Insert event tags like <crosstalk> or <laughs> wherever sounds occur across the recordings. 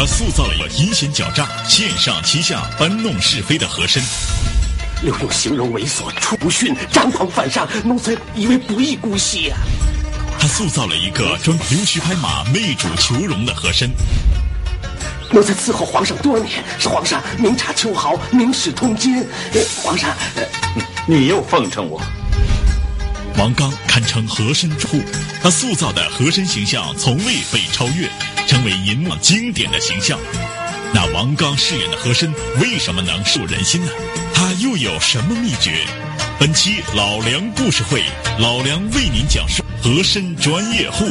他塑造了一个阴险狡诈、线上欺下、搬弄是非的和珅。刘墉形容猥琐、出不逊、张狂犯上，奴才以为不义姑息啊。他塑造了一个专溜须拍马、媚主求荣的和珅。奴才伺候皇上多年，是皇上明察秋毫、明史通今。皇上，你又奉承我。王刚堪称和珅之父，他塑造的和珅形象从未被超越，成为银幕经典的形象。那王刚饰演的和珅为什么能受人心呢？他又有什么秘诀？本期老梁故事会，老梁为您讲述和珅专业户。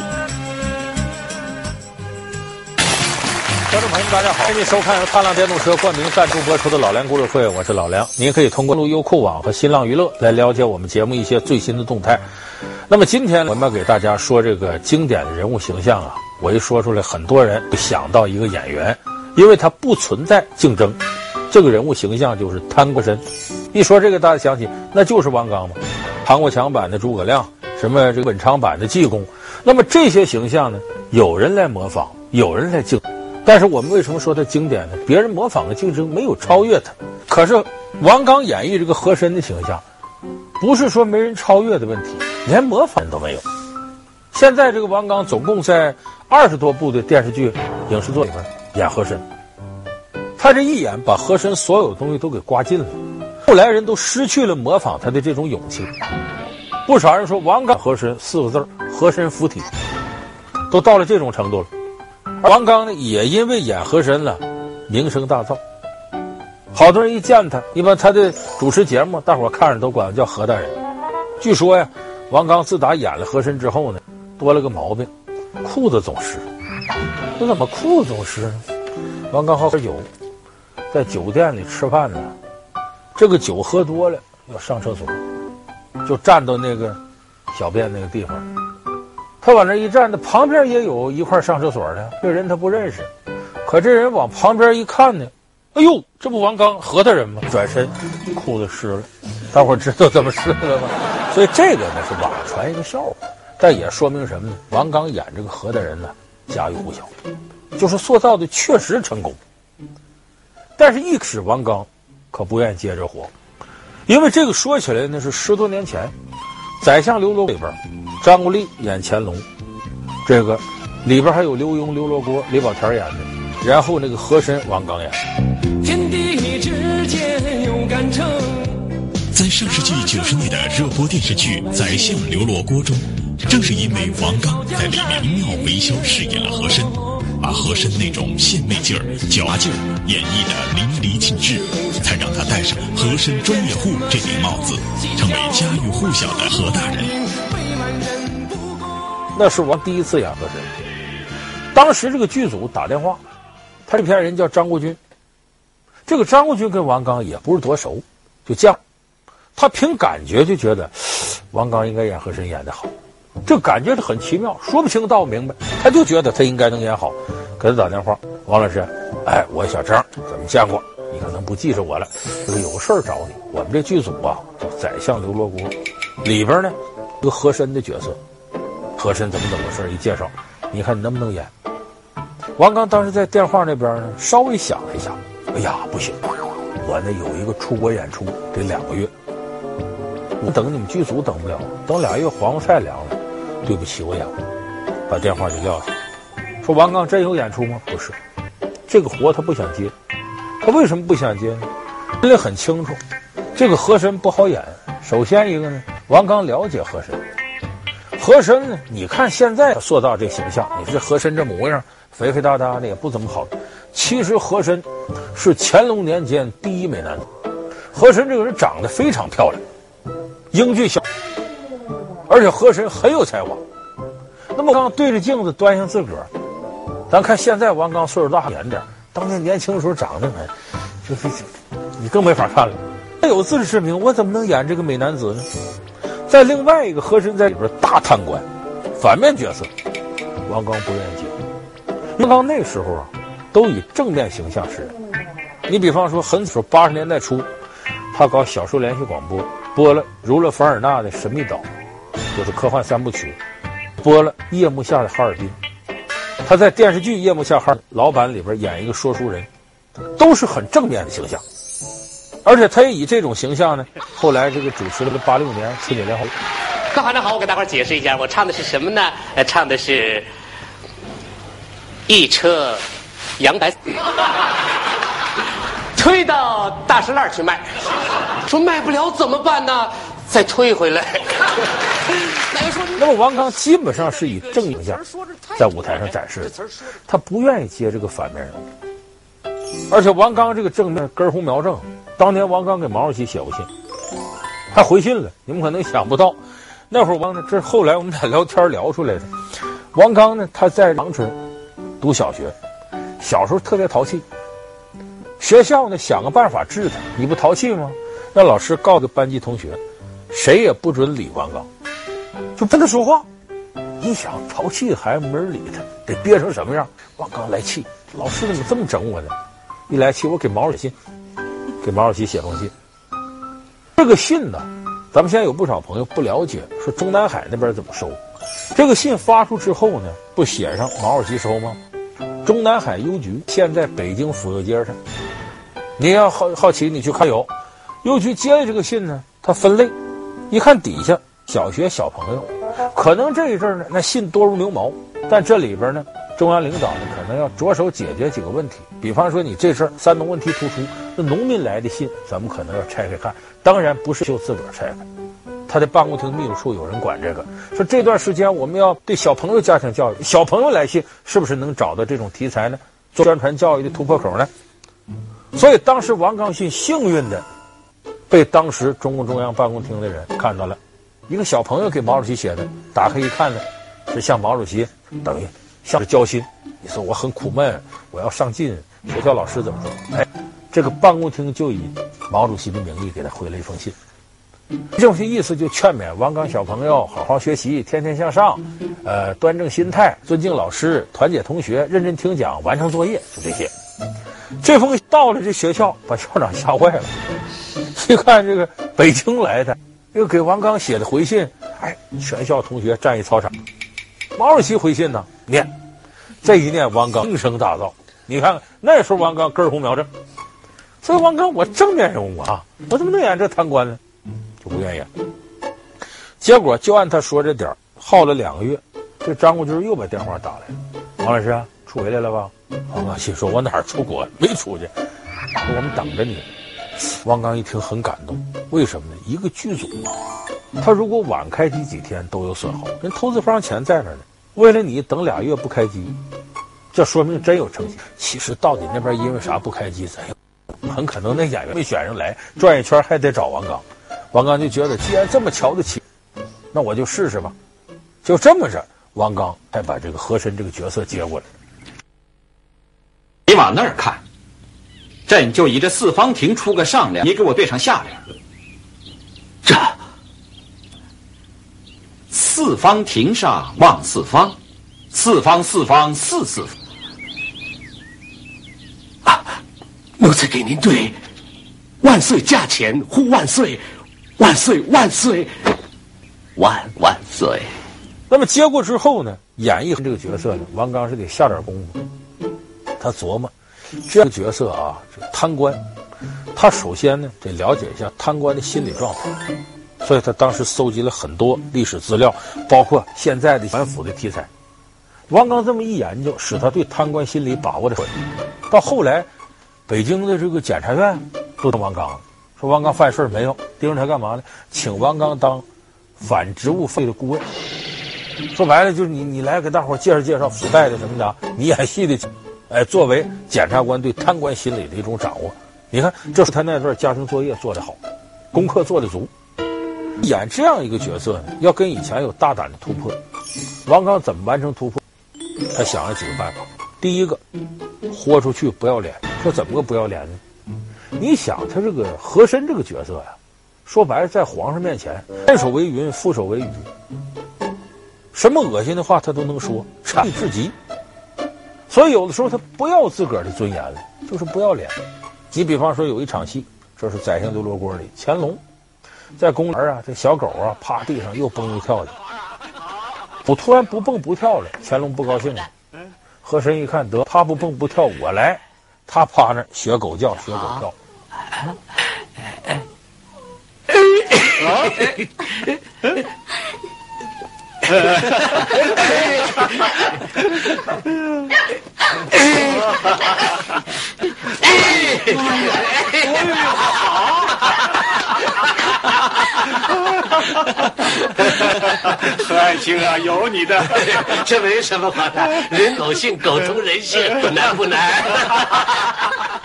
观众朋友们，大家好，欢迎收看由踏浪电动车冠名赞助播出的老梁故事会，我是老梁。您可以通过优酷网和新浪娱乐来了解我们节目一些最新的动态。那么今天我们要给大家说这个经典的人物形象啊，我一说出来，很多人会想到一个演员。因为他不存在竞争，这个人物形象就是贪过身。一说这个，大家想起那就是王刚嘛，唐国强版的诸葛亮，什么这个文昌版的济公。那么这些形象呢，有人来模仿，有人来竞。但是我们为什么说他经典呢？别人模仿的竞争没有超越他。可是王刚演绎这个和珅的形象，不是说没人超越的问题，连模仿都没有。现在这个王刚总共在二十多部的电视剧、影视作里边。演和珅，他这一演把和珅所有东西都给刮尽了，后来人都失去了模仿他的这种勇气。不少人说王刚和珅四个字儿，和珅附体，都到了这种程度了。王刚呢，也因为演和珅了，名声大噪。好多人一见他，一般他的主持节目，大伙看着都管他叫和大人。据说呀，王刚自打演了和珅之后呢，多了个毛病，裤子总湿。这怎么裤子总湿呢？王刚好喝酒，在酒店里吃饭呢，这个酒喝多了要上厕所，就站到那个小便那个地方。他往那一站，那旁边也有一块上厕所的，这人他不认识，可这人往旁边一看呢，哎呦，这不王刚和大人吗？转身裤子湿了，大伙知道怎么湿了吗？所以这个呢是网传一个笑话，但也说明什么呢？王刚演这个和大人呢。家喻户晓，就是塑造的确实成功。但是，一使王刚可不愿意接着活，因为这个说起来那是十多年前，《宰相刘罗锅》里边，张国立演乾隆，这个里边还有刘墉、刘罗锅、李保田演的，然后那个和珅王刚演。天地之间有干城。在上世纪九十年代热播电视剧《宰相刘罗锅》中。正是因为王刚在里面妙惟肖饰演了和珅，把和珅那种献媚劲儿、狡猾劲儿演绎得淋漓尽致，才让他戴上和珅专业户这顶帽子，成为家喻户晓的和大人。那是我第一次演和珅，当时这个剧组打电话，他这片人叫张国军，这个张国军跟王刚也不是多熟，就这样，他凭感觉就觉得 <sniffs> 王刚应该演和珅演得好。这感觉是很奇妙，说不清道不明白，他就觉得他应该能演好，给他打电话，王老师，哎，我小张怎么见过？你可能不记着我了，就是有事儿找你。我们这剧组啊，叫《宰相刘罗锅》，里边呢，有个和珅的角色，和珅怎么怎么回事？一介绍，你看你能不能演？王刚当时在电话那边呢，稍微想了一下，哎呀，不行，我呢有一个出国演出，得两个月，我等你们剧组等不了，等俩月黄瓜菜凉了。对不起，我演过，把电话就撂下。说王刚真有演出吗？不是，这个活他不想接。他为什么不想接呢？因为很清楚，这个和珅不好演。首先一个呢，王刚了解和珅。和珅呢，你看现在塑造这形象，你这和珅这模样，肥肥大大的也不怎么好。其实和珅是乾隆年间第一美男子。和珅这个人长得非常漂亮，英俊潇。而且和珅很有才华，那么刚对着镜子端详自个儿，咱看现在王刚岁数大点点，当年年轻的时候长得很，就是你更没法看了。他有自知之明，我怎么能演这个美男子呢？在另外一个和珅在里边大贪官，反面角色，王刚不愿意接。王刚那时候啊，都以正面形象示人。你比方说，很早八十年代初，他搞小说连续广播，播了儒勒·凡尔纳的《神秘岛》。就是科幻三部曲，播了《夜幕下的哈尔滨》，他在电视剧《夜幕下哈》老板里边演一个说书人，都是很正面的形象。而且他也以这种形象呢，后来这个主持了个八六年春节联欢。各位观众好，我给大伙儿解释一下，我唱的是什么呢？呃，唱的是一车洋白推到大石烂去卖，说卖不了怎么办呢？再退回来。<laughs> 那么王刚基本上是以正形象在舞台上展示的，他不愿意接这个反面人物，而且王刚这个正面根红苗正。当年王刚给毛主席写过信，还回信了。你们可能想不到，那会儿王呢，这是后来我们俩聊天聊出来的。王刚呢，他在长春读小学，小时候特别淘气。学校呢，想个办法治他，你不淘气吗？让老师告诉班级同学，谁也不准理王刚，就跟他说话。你想淘气的孩子没人理他，得憋成什么样？王刚来气，老师怎么这么整我呢？一来气，我给毛主席。给毛主席写封信，这个信呢，咱们现在有不少朋友不了解，说中南海那边怎么收？这个信发出之后呢，不写上毛主席收吗？中南海邮局现在北京府右街上，你要好好奇，你去看有邮局接了这个信呢，它分类，一看底下小学小朋友，可能这一阵呢，那信多如牛毛，但这里边呢。中央领导呢，可能要着手解决几个问题，比方说你这事儿三农问题突出，那农民来的信，咱们可能要拆开看。当然不是就自个儿拆开，他的办公厅秘书处有人管这个。说这段时间我们要对小朋友加强教育，小朋友来信是不是能找到这种题材呢？做宣传教育的突破口呢？所以当时王刚信幸运的被当时中共中央办公厅的人看到了，一个小朋友给毛主席写的，打开一看呢，是向毛主席等于。像是交心，你说我很苦闷，我要上进。学校老师怎么说？哎，这个办公厅就以毛主席的名义给他回了一封信。这封信意思就劝勉王刚小朋友好好学习，天天向上，呃，端正心态，尊敬老师，团结同学，认真听讲，完成作业，就这些。这封到了这学校，把校长吓坏了。一看这个北京来的，又给王刚写的回信，哎，全校同学站一操场。毛主席回信呢，念，这一念王刚名声大噪。你看看那时候王刚根红苗正，所以王刚我正面人物啊，我怎么能演这贪官呢？就不愿意。结果就按他说这点，耗了两个月，这张国军又把电话打来了。王老师出回来了吧？王刚心说：“我哪儿出国？没出去，我们等着你。”王刚一听很感动，为什么呢？一个剧组。他如果晚开机几天都有损耗，人投资方钱在那呢。为了你等俩月不开机，这说明真有诚信。其实到底那边因为啥不开机，咱 <laughs> 很可能那演员没选上来，转一圈还得找王刚。王刚就觉得既然这么瞧得起，那我就试试吧。就这么着，王刚才把这个和珅这个角色接过来。你往那儿看，朕就以这四方亭出个上联，你给我对上下联。这。四方亭上望四方，四方四方四四方。啊，奴才给您对万岁驾前呼万岁，万岁万岁，万万岁。那么接过之后呢，演绎这个角色呢，王刚是得下点功夫。他琢磨，这个角色啊，贪官，他首先呢得了解一下贪官的心理状态。所以他当时搜集了很多历史资料，包括现在的反腐的题材。王刚这么一研究，使他对贪官心理把握的准。到后来，北京的这个检察院都当王刚了，说王刚犯事没有，盯着他干嘛呢？请王刚当反职务费的顾问。说白了就是你，你来给大伙介绍介绍腐败的什么的，你演戏的，哎，作为检察官对贪官心理的一种掌握。你看，这是他那段家庭作业做得好，功课做得足。演这样一个角色呢，要跟以前有大胆的突破。王刚怎么完成突破？他想了几个办法。第一个，豁出去不要脸。说怎么个不要脸呢？你想他这个和珅这个角色呀，说白了，在皇上面前，前手为云，覆手为雨，什么恶心的话他都能说，差至极。所以有的时候他不要自个儿的尊严了，就是不要脸。你比方说有一场戏，这是《宰相刘罗锅》里乾隆。在公园啊，这小狗啊，趴地上又蹦又跳的。我突然不蹦不跳了，乾隆不高兴了。和珅一看得他不蹦不跳，我来，他趴那学狗叫，学狗跳。<laughs> 何爱卿啊，有你的，这没什么好的，人狗性，狗通人性，不难不难。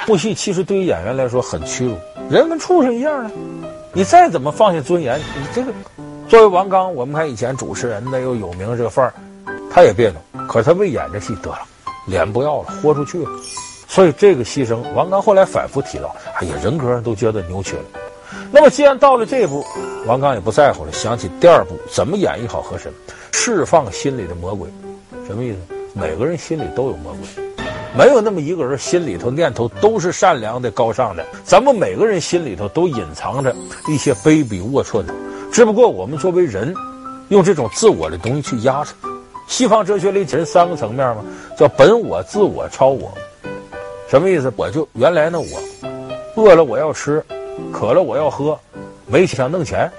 部戏其实对于演员来说很屈辱，人跟畜生一样啊！你再怎么放下尊严，你这个作为王刚，我们看以前主持人的又有名这个范儿，他也别扭，可他为演这戏得了，脸不要了，豁出去了。所以这个牺牲，王刚后来反复提到，哎呀，人格上都觉得扭曲了。那么既然到了这一步，王刚也不在乎了，想起第二步怎么演绎好和珅，释放心里的魔鬼，什么意思？每个人心里都有魔鬼。没有那么一个人心里头念头都是善良的、高尚的。咱们每个人心里头都隐藏着一些卑鄙龌龊的，只不过我们作为人，用这种自我的东西去压着。西方哲学里讲三个层面嘛，叫本我、自我、超我。什么意思？我就原来呢我，饿了我要吃，渴了我要喝，没钱想弄钱，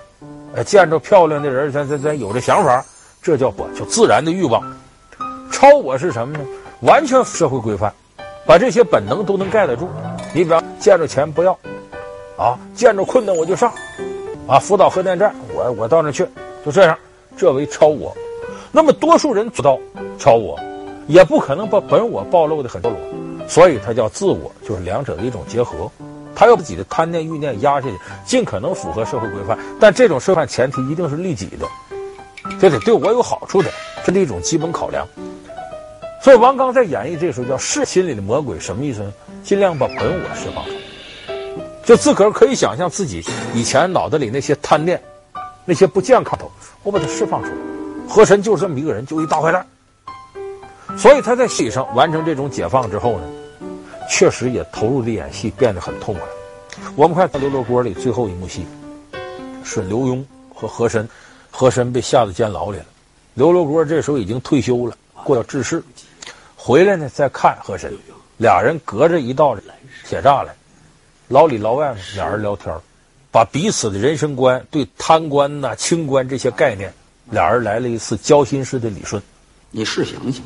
哎，见着漂亮的人咱咱咱有这想法，这叫我，就自然的欲望。超我是什么呢？完全社会规范，把这些本能都能盖得住。你比方见着钱不要，啊，见着困难我就上，啊，福岛核电站我我到那去，就这样，这为超我。那么多数人做到超我，也不可能把本我暴露的很赤裸，所以它叫自我，就是两者的一种结合。他要把自己的贪念欲念压下去，尽可能符合社会规范，但这种规范前提一定是利己的，这得对我有好处的，这是一种基本考量。所以王刚在演绎这个时候叫释心里的魔鬼，什么意思呢？尽量把本我释放出来，就自个儿可以想象自己以前脑子里那些贪念、那些不健康的，我把它释放出来。和珅就是这么一个人，就一大坏蛋。所以他在戏上完成这种解放之后呢，确实也投入的演戏变得很痛快。我们看《刘罗锅》里最后一幕戏，是刘墉和和珅，和珅被下到监牢里了，刘罗锅这时候已经退休了，过要致仕。回来呢，再看和珅，俩人隔着一道铁栅栏，牢里牢外俩人聊天，把彼此的人生观、对贪官呐、清官这些概念，俩人来了一次交心式的理顺。你试想想，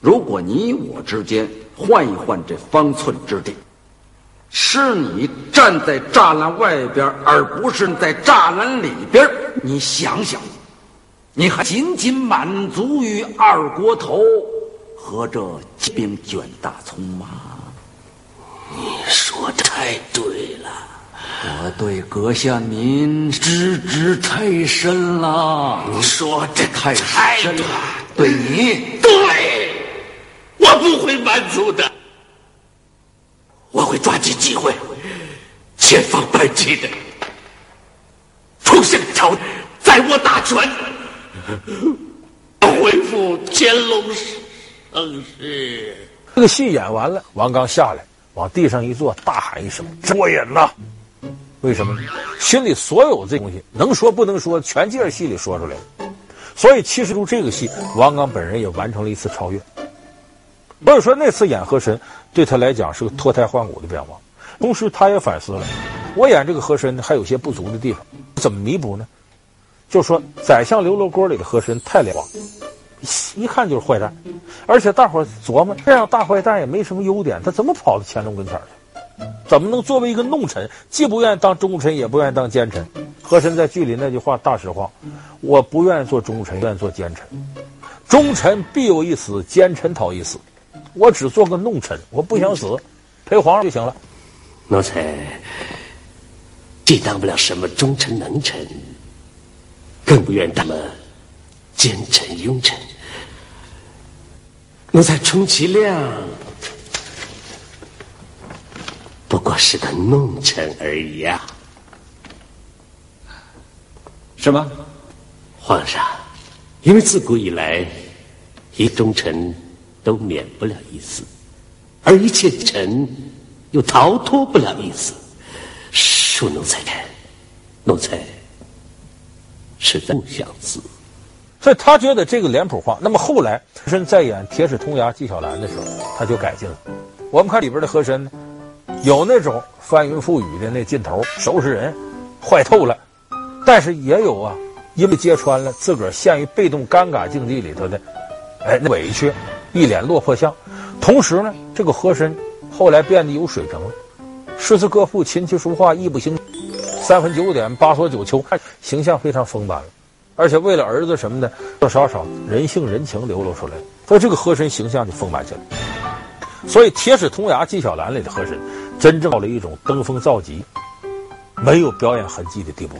如果你我之间换一换这方寸之地，是你站在栅栏外边，而不是在栅栏里边，你想想，你还仅仅满足于二锅头？和这骑兵卷大葱吗？你说的太对了，我对阁下您知之太深了。你说这太深了，对你，对，我不会满足的，我会抓紧机会，千方百计的重新朝在我大权，恢复乾隆时。正是这个戏演完了，王刚下来往地上一坐，大喊一声：“过瘾呐！”为什么呢？心里所有这东西能说不能说，全借着戏里说出来了。所以，其实就这个戏，王刚本人也完成了一次超越。所以说，那次演和珅对他来讲是个脱胎换骨的变化。同时，他也反思了：我演这个和珅还有些不足的地方，怎么弥补呢？就说宰相刘罗锅里的和珅太廉价。一看就是坏蛋，而且大伙琢磨，这样大坏蛋也没什么优点，他怎么跑到乾隆跟前去？怎么能作为一个弄臣，既不愿意当忠臣，也不愿意当奸臣？和珅在剧里那句话大实话：我不愿意做忠臣，愿意做奸臣。忠臣必有一死，奸臣讨一死。我只做个弄臣，我不想死，陪皇上就行了。奴才既当不了什么忠臣能臣，更不愿当么奸臣庸臣。奴才充其量不过是个弄臣而已啊！什么？皇上，因为自古以来，一忠臣都免不了一死，而一切臣又逃脱不了一死。恕奴才看，奴才实在不想死。所以他觉得这个脸谱化。那么后来和珅在演《铁齿铜牙纪晓岚》的时候，他就改进了。我们看里边的和珅呢，有那种翻云覆雨的那劲头，收拾人，坏透了；但是也有啊，因为揭穿了自个儿陷于被动尴尬境地里头的，哎，那委屈，一脸落魄相。同时呢，这个和珅后来变得有水平了，诗词歌赋、琴棋书画、艺不行，三分九点、八索九秋，形象非常丰满了。而且为了儿子什么的，多少少人性人情流露出来，所以这个和珅形象就丰满起来。所以《铁齿铜牙纪晓岚》里的和珅，真正到了一种登峰造极、没有表演痕迹的地步。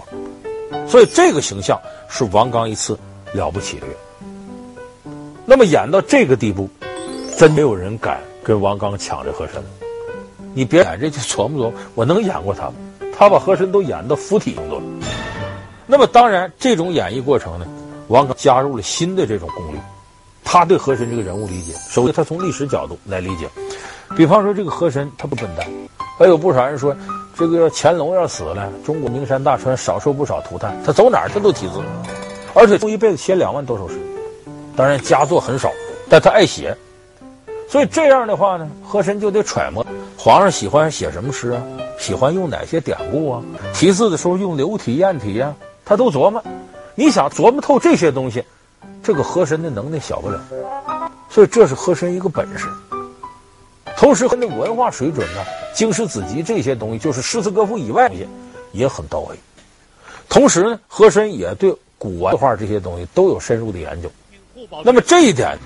所以这个形象是王刚一次了不起的。那么演到这个地步，真没有人敢跟王刚抢这和珅。你别演这就琢磨琢磨，我能演过他吗？他把和珅都演到附体动作了。那么当然，这种演绎过程呢，王刚加入了新的这种功力。他对和珅这个人物理解，首先他从历史角度来理解。比方说，这个和珅他不笨蛋，还有不少人说，这个乾隆要死了，中国名山大川少受不少涂炭。他走哪儿他都题字，而且一辈子写两万多首诗，当然佳作很少，但他爱写。所以这样的话呢，和珅就得揣摩皇上喜欢写什么诗啊，喜欢用哪些典故啊，题字的时候用流体砚体呀，他都琢磨。你想琢磨透这些东西。这个和珅的能耐小不了，所以这是和珅一个本事。同时，他的文化水准呢，经史子集这些东西，就是诗词歌赋以外的，也很到位。同时呢，和珅也对古玩画这些东西都有深入的研究。那么这一点，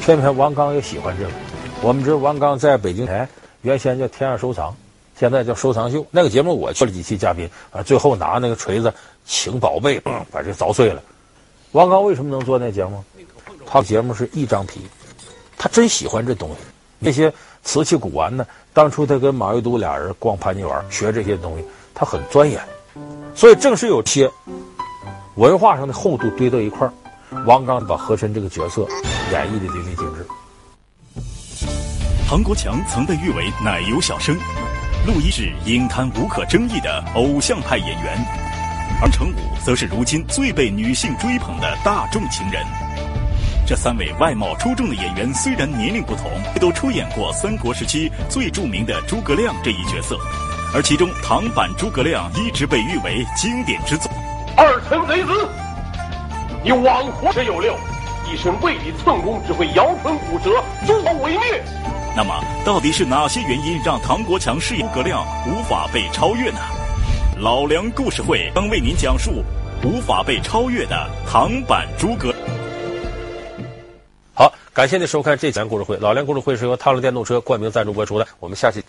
偏偏王刚也喜欢这个。我们知道王刚在北京台原先叫天下收藏，现在叫收藏秀。那个节目我去了几期嘉宾啊，最后拿那个锤子请宝贝，把这凿碎了。王刚为什么能做那节目？他节目是一张皮，他真喜欢这东西。那些瓷器古玩呢？当初他跟马未都俩人逛潘家园学这些东西，他很钻研。所以正是有些文化上的厚度堆到一块儿，王刚把和珅这个角色演绎的淋漓尽致。唐国强曾被誉为奶油小生，陆一是影坛无可争议的偶像派演员。而程武则是如今最被女性追捧的大众情人。这三位外貌出众的演员虽然年龄不同，都出演过三国时期最著名的诸葛亮这一角色，而其中唐版诸葛亮一直被誉为经典之作。二臣贼子，你枉活只有六，一身卫理寸功，只会摇唇骨舌，诸侯为虐。那么，到底是哪些原因让唐国强饰演诸葛亮无法被超越呢？老梁故事会将为您讲述无法被超越的唐版诸葛。感谢您收看这期故事会。老梁故事会是由踏乐电动车冠名赞助播出的。我们下期。